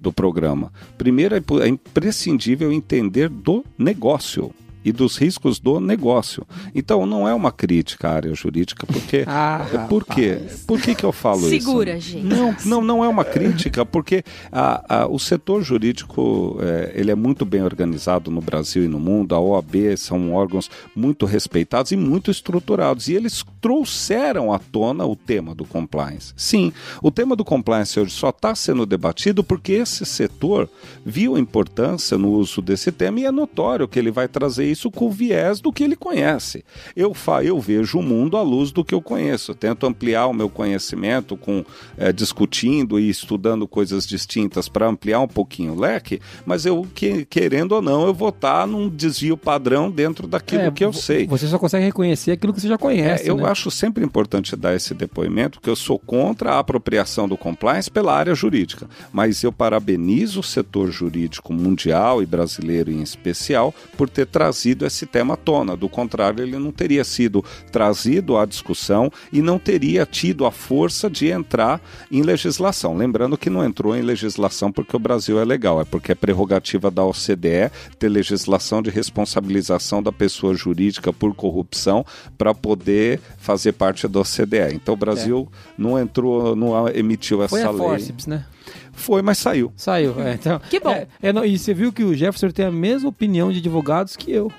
do programa. Primeiro, é imprescindível entender do negócio e dos riscos do negócio. Então, não é uma crítica à área jurídica, porque. ah, é, por quê? Por que, que eu falo Segura, isso? Segura, gente. Não, não, não é uma crítica, porque a, a, o setor jurídico é, ele é muito bem organizado no Brasil e no mundo. A OAB são órgãos muito respeitados e muito estruturados. E eles trouxeram à tona o tema do compliance. Sim, o tema do compliance hoje só está sendo debatido porque esse setor viu a importância no uso desse tema e é notório que ele vai trazer isso com o viés do que ele conhece. Eu, fa eu vejo o mundo à luz do que eu conheço. tento ampliar o meu conhecimento com é, discutindo e estudando coisas distintas para ampliar um pouquinho o leque, mas eu, que, querendo ou não, eu vou estar tá num desvio padrão dentro daquilo é, que eu sei. Você só consegue reconhecer aquilo que você já conhece. É, eu né? acho sempre importante dar esse depoimento, porque eu sou contra a apropriação do compliance pela área jurídica, mas eu parabenizo o setor jurídico mundial e brasileiro em especial por ter trazido trazido esse tema à tona. Do contrário, ele não teria sido trazido à discussão e não teria tido a força de entrar em legislação. Lembrando que não entrou em legislação porque o Brasil é legal, é porque é prerrogativa da OCDE ter legislação de responsabilização da pessoa jurídica por corrupção para poder fazer parte da OCDE. Então o Brasil é. não entrou, não emitiu essa Foi a lei. Forceps, né? Foi, mas saiu. Saiu, é. Então, Que bom. é, é, não, e você viu que o Jefferson tem a mesma opinião de advogados que eu.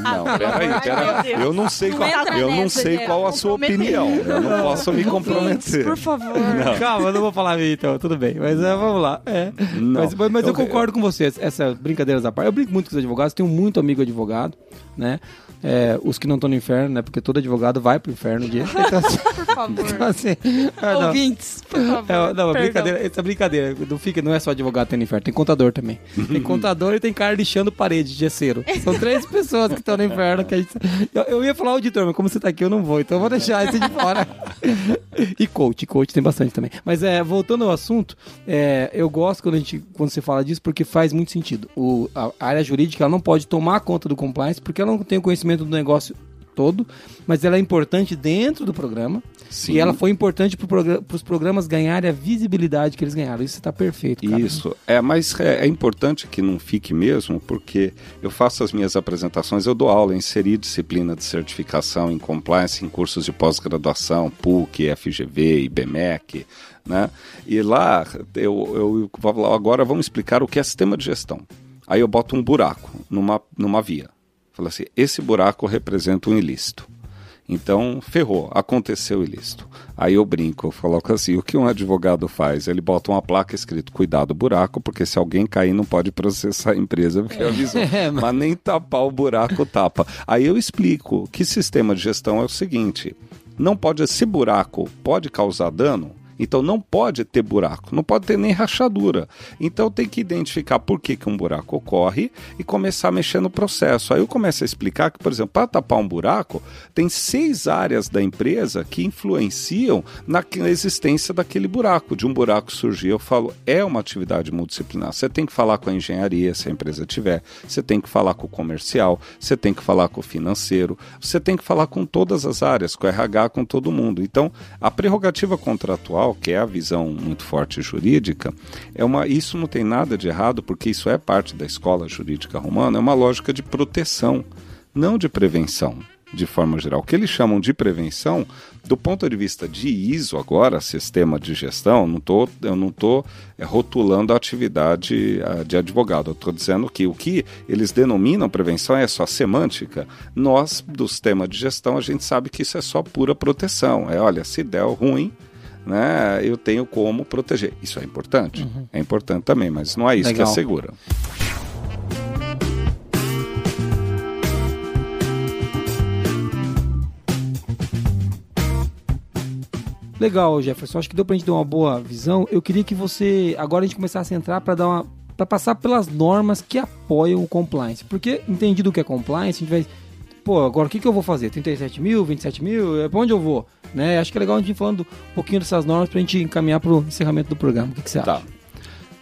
Não, peraí, peraí. Eu não sei Não qual, eu não nessa, sei né? qual a sua opinião. Eu não posso me comprometer. Por favor. Calma, eu não vou falar minha, então, tudo bem. Mas é, vamos lá. É. Não. Mas, mas- mas eu, Eu- concordo com você, essa brincadeiras à parte. Eu brinco muito com os advogados, tenho muito amigo advogado, né? É, os que não estão no inferno, né? Porque todo advogado vai pro inferno um dia. Então, assim, Por favor. então, assim, ah, não. Ouvintes, por favor. É, não, brincadeira, essa brincadeira, não, fica, não é só advogado tendo inferno, tem contador também. Tem contador e tem cara lixando parede de gesseiro. São três pessoas que estão no inferno. Que a gente... eu, eu ia falar auditor, mas como você tá aqui, eu não vou, então eu vou deixar esse de fora. e coach, coach tem bastante também. Mas é, voltando ao assunto, é, eu gosto quando, a gente, quando você fala disso, porque faz muito sentido. O, a, a área jurídica ela não pode tomar conta do compliance, porque ela não tem o conhecimento do negócio todo, mas ela é importante dentro do programa. Sim. E ela foi importante para os programas ganharem a visibilidade que eles ganharam. Isso está perfeito, cara. Isso. É, mas é, é importante que não fique mesmo, porque eu faço as minhas apresentações, eu dou aula, inseri disciplina de certificação em compliance em cursos de pós-graduação, PUC, FGV, IBMEC, né? E lá eu, eu vou falar, agora vamos explicar o que é sistema de gestão. Aí eu boto um buraco numa, numa via. Fala assim, esse buraco representa um ilícito. Então, ferrou, aconteceu ilícito. Aí eu brinco, eu coloco assim, o que um advogado faz? Ele bota uma placa escrito, cuidado buraco, porque se alguém cair não pode processar a empresa, porque avisou. É, mas- mas nem tapar o buraco tapa. Aí eu explico que sistema de gestão é o seguinte, não pode, esse buraco pode causar dano, então não pode ter buraco, não pode ter nem rachadura. Então tem que identificar por que, que um buraco ocorre e começar a mexer no processo. Aí eu começo a explicar que, por exemplo, para tapar um buraco, tem seis áreas da empresa que influenciam na existência daquele buraco. De um buraco surgir, eu falo, é uma atividade multidisciplinar. Você tem que falar com a engenharia, se a empresa tiver, você tem que falar com o comercial, você tem que falar com o financeiro, você tem que falar com todas as áreas, com o RH, com todo mundo. Então, a prerrogativa contratual, que é a visão muito forte jurídica, é uma, isso não tem nada de errado, porque isso é parte da escola jurídica romana, é uma lógica de proteção, não de prevenção de forma geral. O que eles chamam de prevenção, do ponto de vista de ISO agora, sistema de gestão, não tô, eu não estou rotulando a atividade de advogado. Eu estou dizendo que o que eles denominam prevenção é só semântica. Nós, do sistema de gestão, a gente sabe que isso é só pura proteção. É, olha, se der ruim, né, eu tenho como proteger. Isso é importante? É importante também, mas não é isso Legal. que assegura. Legal, Jefferson. Acho que deu pra gente dar uma boa visão. Eu queria que você agora a gente começasse a entrar para dar uma para passar pelas normas que apoiam o compliance. Porque entendido o que é compliance, a gente vai pô, agora o que, que eu vou fazer? 37 mil, 27 mil? É pra onde eu vou? Né? Acho que é legal a gente ir falando um pouquinho dessas normas pra gente encaminhar pro encerramento do programa. O que, que você Tá. acha?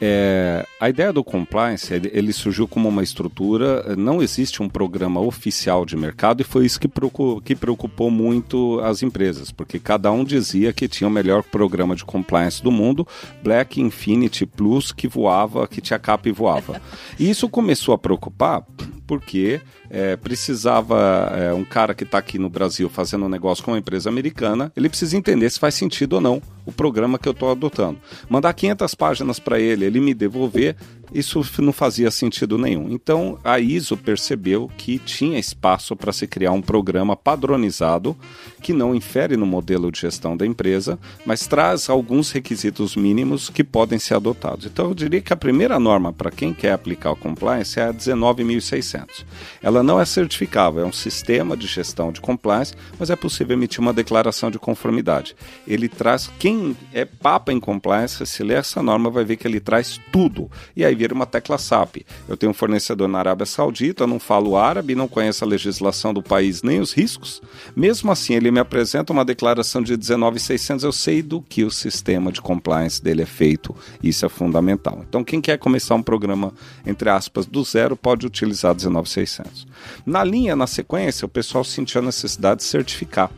É, a ideia do compliance, ele, surgiu como uma estrutura, não existe um programa oficial de mercado e foi isso que, preocu- que preocupou muito as empresas, porque cada um dizia que tinha o melhor programa de compliance do mundo, Black Infinity Plus, que voava, que tinha capa e voava. E isso começou a preocupar porque é, precisava é, um cara que está aqui no Brasil fazendo um negócio com uma empresa americana, ele precisa entender se faz sentido ou não o programa que eu estou adotando. Mandar 500 páginas para ele, ele me devolver, isso não fazia sentido nenhum. Então a ISO percebeu que tinha espaço para se criar um programa padronizado que não infere no modelo de gestão da empresa, mas traz alguns requisitos mínimos que podem ser adotados. Então eu diria que a primeira norma para quem quer aplicar o compliance é a 19600. Ela não é certificável, é um sistema de gestão de compliance, mas é possível emitir uma declaração de conformidade. Ele traz quem é papa em compliance, se ler essa norma vai ver que ele traz tudo. E aí vira uma tecla SAP. Eu tenho um fornecedor na Arábia Saudita, não falo árabe, não conheço a legislação do país nem os riscos. Mesmo assim, ele me apresenta uma declaração de 19600, eu sei do que o sistema de compliance dele é feito. Isso é fundamental. Então, quem quer começar um programa, entre aspas, do zero, pode utilizar 19600. Na linha, na sequência, o pessoal sentiu a necessidade de certificar.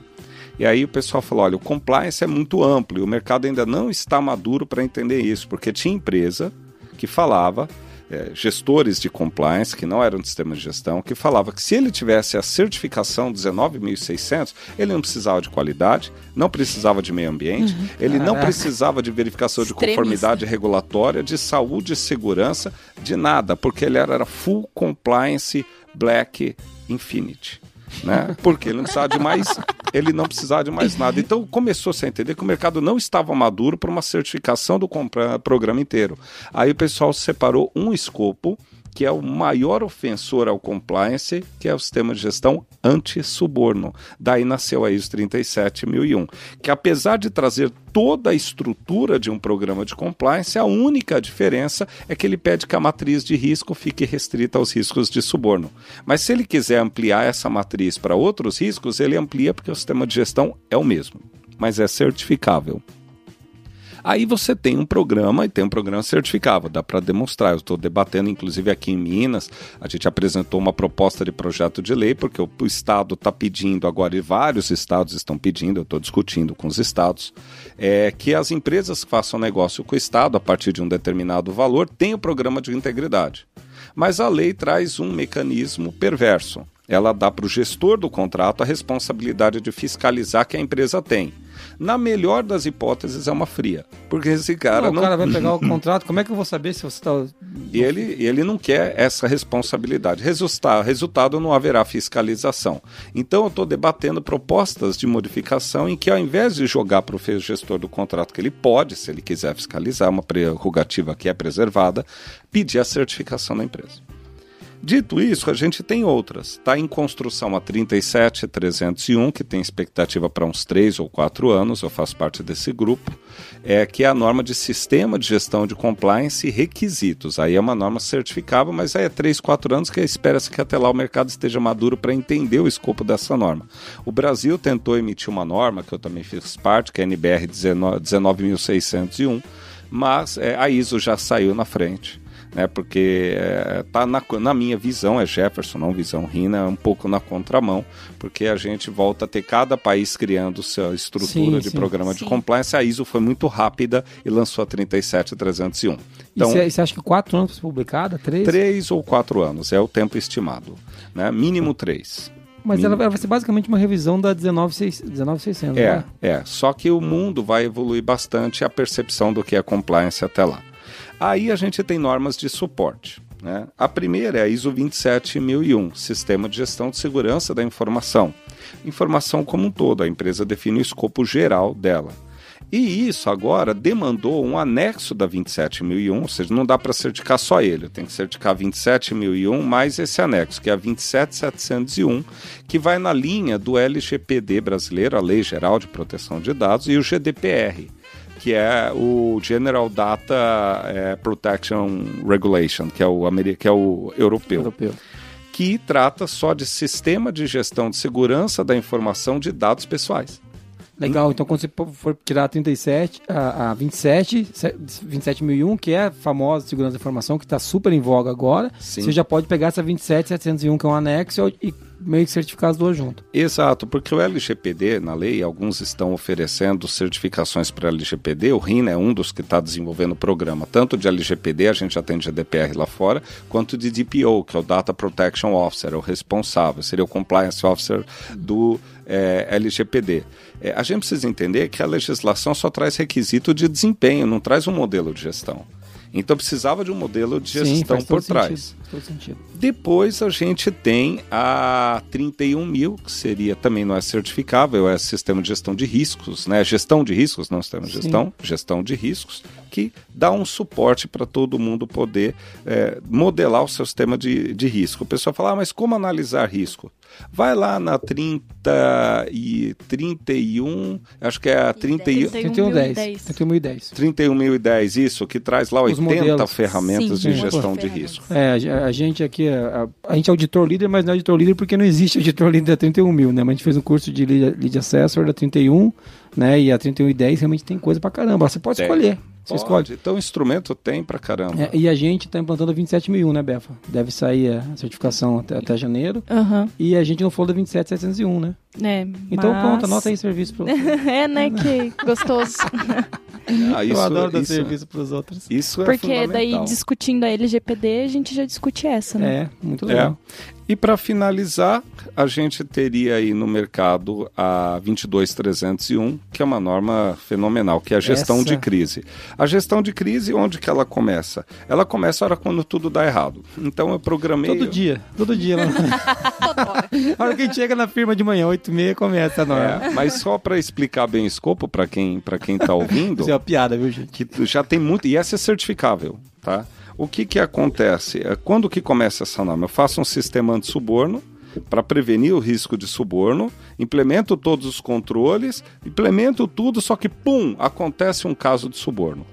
E aí o pessoal falou: olha, o compliance é muito amplo e o mercado ainda não está maduro para entender isso, porque tinha empresa que falava é, gestores de compliance, que não eram de sistema de gestão, que falava que se ele tivesse a certificação 19.600, ele não precisava de qualidade, não precisava de meio ambiente, ele não Caraca. precisava de verificação de Extremista. conformidade regulatória, de saúde e segurança, de nada, porque ele era, era full compliance black infinity. Né? Porque ele não precisava de mais, ele não precisava de mais nada. Então começou-se a entender que o mercado não estava maduro para uma certificação do programa inteiro. Aí o pessoal separou um escopo que é o maior ofensor ao compliance, que é o sistema de gestão anti-suborno. Daí nasceu a ISO 37001, que apesar de trazer toda a estrutura de um programa de compliance, a única diferença é que ele pede que a matriz de risco fique restrita aos riscos de suborno. Mas se ele quiser ampliar essa matriz para outros riscos, ele amplia porque o sistema de gestão é o mesmo, mas é certificável. Aí você tem um programa e tem um programa certificável, dá para demonstrar. Eu estou debatendo, inclusive aqui em Minas, a gente apresentou uma proposta de projeto de lei, porque o, o Estado está pedindo agora, e vários estados estão pedindo, eu estou discutindo com os estados, é, que as empresas que façam negócio com o Estado a partir de um determinado valor tenham o programa de integridade. Mas a lei traz um mecanismo perverso. Ela dá para o gestor do contrato a responsabilidade de fiscalizar que a empresa tem. Na melhor das hipóteses, é uma fria. Porque esse cara Não, não. o cara vai pegar o contrato, como é que eu vou saber se você está... E ele, ele não quer essa responsabilidade. Resultado, resultado não haverá fiscalização. Então eu estou debatendo propostas de modificação em que, ao invés de jogar para o gestor do contrato, que ele pode, se ele quiser fiscalizar, uma prerrogativa que é preservada, pedir a certificação da empresa. Dito isso, a gente tem outras. Está em construção a 37301, que tem expectativa para uns 3 ou 4 anos, eu faço parte desse grupo, é que é a norma de sistema de gestão de compliance e requisitos. Aí é uma norma certificável, mas aí é 3, 4 anos que espera-se que até lá o mercado esteja maduro para entender o escopo dessa norma. O Brasil tentou emitir uma norma, que eu também fiz parte, que é a NBR 19 19601, mas é, a ISO já saiu na frente né? Porque é, tá na, na minha visão, é Jefferson, não visão Rina, é um pouco na contramão, porque a gente volta a ter cada país criando sua estrutura Sim, de sim. programa de Sim. compliance. A ISO foi muito rápida e lançou a 37301. Então, e você, acha que quatro anos para ser publicada? Três? três ou quatro anos é o tempo estimado, né? Mínimo três. Mas ela, ela vai ser basicamente uma revisão da 19600, 19600 É, né? é. Só que o mundo vai evoluir bastante a percepção do que é compliance até lá. Aí a gente tem normas de suporte. Né? A primeira é a ISO 27001, Sistema de Gestão de Segurança da Informação. Informação como um todo, a empresa define o escopo geral dela. E isso agora demandou um anexo da 27001, ou seja, não dá para certificar só ele, tem que certificar 27001 mais esse anexo, que é a 27701, que vai na linha do LGPD brasileiro, a Lei Geral de Proteção de Dados, e o GDPR, que é o General Data eh, Protection Regulation, que é o, que é o europeu Europeu. que trata só de sistema de gestão de segurança da informação de dados pessoais. Legal, então quando você for tirar a 37, a, a 27, se- 27001, que é a famosa segurança da informação, que está super em voga agora, Sim. você já pode pegar essa 27701, que é um anexo, e meio que certificar as duas junto. Exato, porque o LGPD, na lei, alguns estão oferecendo certificações para LGPD. O RINA é um dos que está desenvolvendo o programa, tanto de LGPD, a gente já tem GDPR lá fora, quanto de DPO, que é o Data Protection Officer, é o responsável, seria o Compliance Officer do eh, LGPD. Eh, a gente precisa entender que a legislação só traz requisito de desempenho, não traz um modelo de gestão. Então precisava de um modelo de Sim, gestão faz por trás. sentido. Depois a gente tem a 31 mil, que seria também não é certificável, é sistema de gestão de riscos, né? Gestão de riscos, não sistema de Sim. gestão, gestão de riscos, que dá um suporte para todo mundo poder é, modelar o seu sistema de, de risco. O pessoal fala, ah, mas como analisar risco? Vai lá na 30 e 31, acho que é a 31, 3110. 3110. 31.010, isso, que traz lá Os 80 modelos. ferramentas Sim, de gestão de risco. É, a, a gente aqui, é- a, a gente é auditor líder, mas não é auditor líder porque não existe auditor líder da 31 mil, né? Mas a gente fez um curso de lead, lead assessor da 31, né? E a 31 e 10 realmente tem coisa pra caramba. Você pode Tem. escolher. Você Pode. escolhe. Então, instrumento tem pra caramba. É, e a gente está implantando a 27001, né, Befa? Deve sair a certificação até, até janeiro. Aham. E a gente não falou da 27701, né? É, Então mas- pronto, anota aí serviço você. é, né? Que gostoso. Ah, eu adoro dar isso, serviço pros outros. Isso é Porque daí, discutindo a LGPD, a gente já discute essa, né? É, muito legal. E para finalizar, a gente teria aí no mercado a 22301, que é uma norma fenomenal, que é a gestão Essa- de crise. A gestão de crise, onde que ela começa? Ela começa a hora quando tudo dá errado. Então eu programei... Todo dia, todo dia. Lá... a hora que a gente chega na firma de manhã, 8 e meia, começa a norma. É, mas só para explicar bem o escopo para quem para quem tá ouvindo, Isso é uma piada, viu, gente? que já tem muito e essa é certificável, tá? O que que acontece? É, Quando que começa essa norma? Eu faço um sistema anti-suborno para prevenir o risco de suborno, implemento todos os controles, implemento tudo, só que pum, acontece um caso de suborno.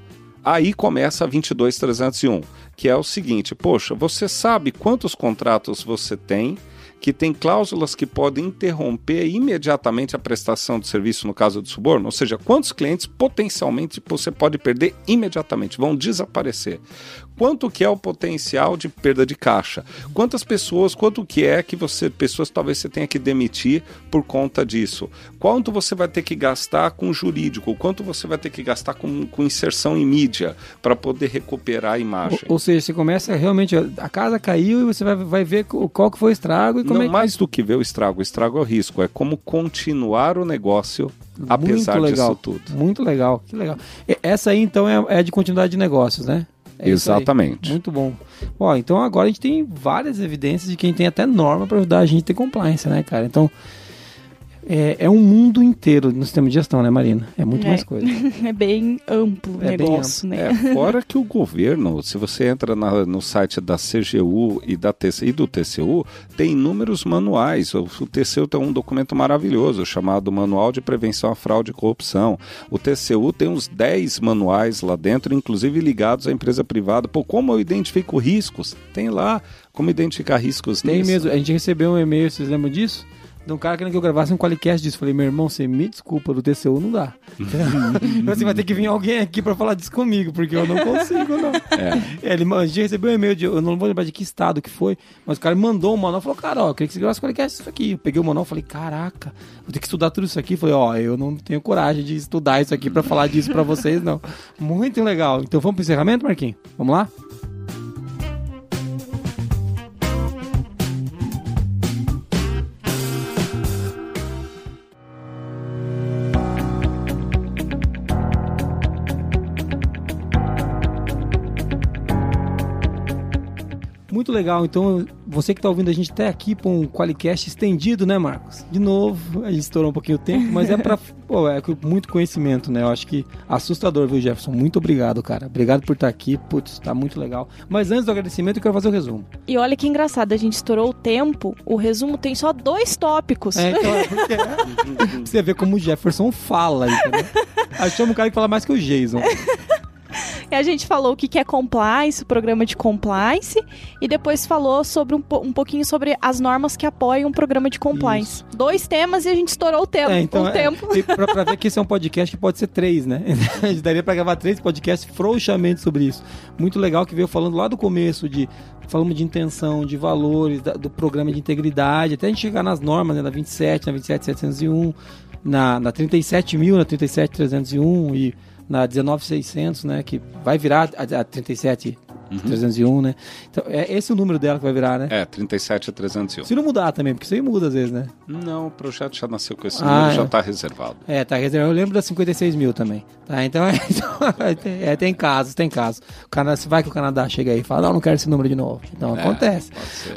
Aí começa a 22301, que é o seguinte: poxa, você sabe quantos contratos você tem que tem cláusulas que podem interromper imediatamente a prestação de serviço no caso de suborno? Ou seja, quantos clientes potencialmente você pode perder imediatamente, vão desaparecer? Quanto que é o potencial de perda de caixa? Quantas pessoas, quanto que é que você, pessoas talvez você tenha que demitir por conta disso? Quanto você vai ter que gastar com jurídico? Quanto você vai ter que gastar com, com inserção em mídia para poder recuperar a imagem? Ou, ou seja, você começa realmente, a casa caiu e você vai, vai ver qual que foi o estrago e como Não, é que... mais do que ver o estrago, o estrago é o risco, é como continuar o negócio apesar Muito legal, disso tudo. Muito legal, que legal. Essa aí, então, é, é de continuidade de negócios, né? É. Exatamente. Muito bom. Ó, então agora a gente tem várias evidências de quem tem até norma para ajudar a gente a ter compliance, né, cara? Então, é, é um mundo inteiro no sistema de gestão, né, Marina? É muito É. mais coisa. É bem amplo o É bem negócio, né? É, fora que o governo, se você entra na- no site da CGU e, da TC, e do TCU, tem inúmeros manuais. O, o TCU tem um documento maravilhoso chamado Manual de Prevenção à Fraude e Corrupção. O TCU tem uns 10 manuais lá dentro, inclusive ligados à empresa privada. Pô, como eu identifico riscos? Tem lá como identificar riscos Tem nisso. mesmo. A gente recebeu um e-mail, vocês lembram disso? De um cara querendo que eu gravasse um qualicast disso. Falei, meu irmão, você me desculpa, do TCU não dá. você vai ter que vir alguém aqui pra falar disso comigo, porque eu não consigo, não. É, ele, a gente recebeu um e-mail, de, eu não vou lembrar de que estado que foi, mas o cara mandou um manual e falou, cara, ó, eu queria que você gravasse um qualicast disso aqui. Eu peguei o manual e falei, caraca, vou ter que estudar tudo isso aqui. Falei, ó, eu não tenho coragem de estudar isso aqui pra falar disso pra vocês, não. Muito legal. Então vamos pro encerramento, Marquinhos? Vamos lá? Muito legal. Então, você que está ouvindo a gente até aqui para um Qualicast estendido, né, Marcos? De novo, a gente estourou um pouquinho o tempo, mas é para pô, é muito conhecimento, né? Eu acho que assustador, viu, Jefferson? Muito obrigado, cara. Obrigado por estar aqui. Putz, tá muito legal. Mas antes do agradecimento, eu quero fazer o resumo. E olha que engraçado, a gente estourou o tempo, o resumo tem só dois tópicos. É, então, é porque você ver como o Jefferson fala, entendeu? Achamos um cara que fala mais que o Jason. E a gente falou o que é compliance, o programa de compliance, e depois falou sobre um, um pouquinho sobre as normas que apoiam o programa de compliance. Dois temas e a gente estourou o tempo. É, então, o é, tempo. e pra, pra ver que esse é um podcast que pode ser três, né? A gente daria pra gravar três podcasts frouxamente sobre isso. Muito legal que veio falando lá do começo de. Falamos de intenção, de valores, da- do programa de integridade, até a gente chegar nas normas, né? Na 27, na 27701, na, na 37.000, na 37301 e na 19600, né? Que vai virar a, a 37301, né? Então, é esse o número dela que vai virar, né? É, 37301. Se não mudar também, porque isso aí muda às vezes, né? Não, o projeto já nasceu com esse Ah, número, é. já está reservado. É, tá reservado. Eu lembro das 56 mil também. Tá, então, é, então, tem- é, tem casos, tem casos. O Canadá, se vai que o Canadá chega aí e fala, não, não quero esse número de novo. Então É, acontece.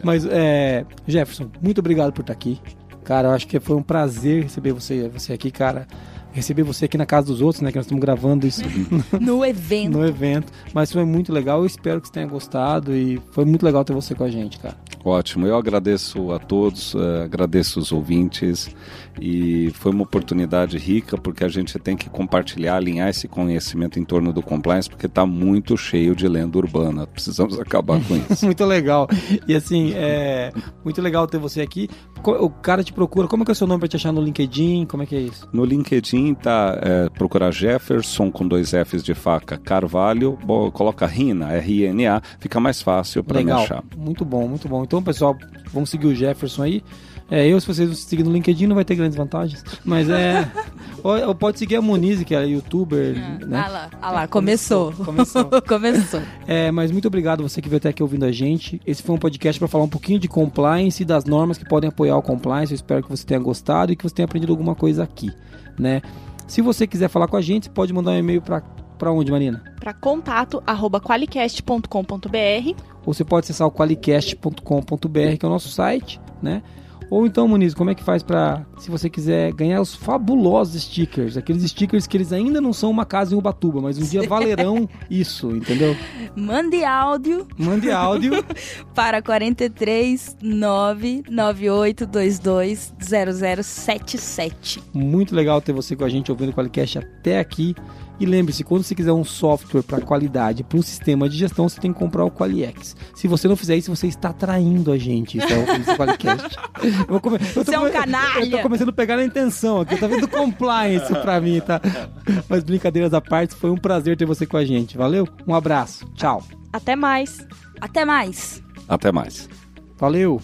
Mas, é, Jefferson, muito obrigado por estar aqui. Cara, eu acho que foi um prazer receber você, você aqui, cara. Receber você aqui na casa dos outros, né? Que nós estamos gravando isso No evento. no evento. Mas foi muito legal. Eu espero que você tenha gostado. E foi muito legal ter você com a gente, cara. Ótimo, eu agradeço a todos, eh, agradeço os ouvintes e foi uma oportunidade rica porque a gente tem que compartilhar, alinhar esse conhecimento em torno do compliance porque está muito cheio de lenda urbana. Precisamos acabar com isso. muito legal. E assim, é muito legal ter você aqui. O cara te procura. Como é que é o seu nome pra te achar no LinkedIn? Como é que é isso? No LinkedIn tá é, procurar Jefferson com dois Fs de faca Carvalho, bo- coloca Rina, R-I-N-A, fica mais fácil para me achar. Muito bom, muito bom. Então, pessoal, vamos seguir o Jefferson aí. É, eu, se vocês seguir no LinkedIn, não vai ter grandes vantagens. Mas é. ou, ou pode seguir a Moniz, que é youtuber, né? Ah lá, ah lá, começou. Começou. Começou. É, mas muito obrigado você que veio até aqui ouvindo a gente. Esse foi um podcast para falar um pouquinho de compliance e das normas que podem apoiar o compliance. Eu espero que você tenha gostado e que você tenha aprendido alguma coisa aqui, né? Se você quiser falar com a gente, pode mandar um e-mail para para onde, Marina? Para contato arroba qualicast.com.br Ou você pode acessar o qualicast.com.br, que é o nosso site, né? Ou então, Muniz, como é que faz para, se você quiser ganhar os fabulosos stickers, aqueles stickers que eles ainda não são uma casa em Ubatuba, mas um dia valerão isso, entendeu? Mande áudio Mande áudio para 43 99822 0077. Muito legal ter você com a gente ouvindo o Qualicast até aqui. E lembre-se, quando você quiser um software para qualidade, para um sistema de gestão, você tem que comprar o Qualiex. Se você não fizer isso, você está traindo a gente. Então, esse Qualicast. Eu vou come... eu tô Você é um canalha. Eu tô começando a pegar na intenção aqui. Tá vendo compliance pra mim, tá? Mas brincadeiras à parte, foi um prazer ter você com a gente. Valeu? Um abraço. Tchau. Até mais! Até mais. Até mais. Valeu.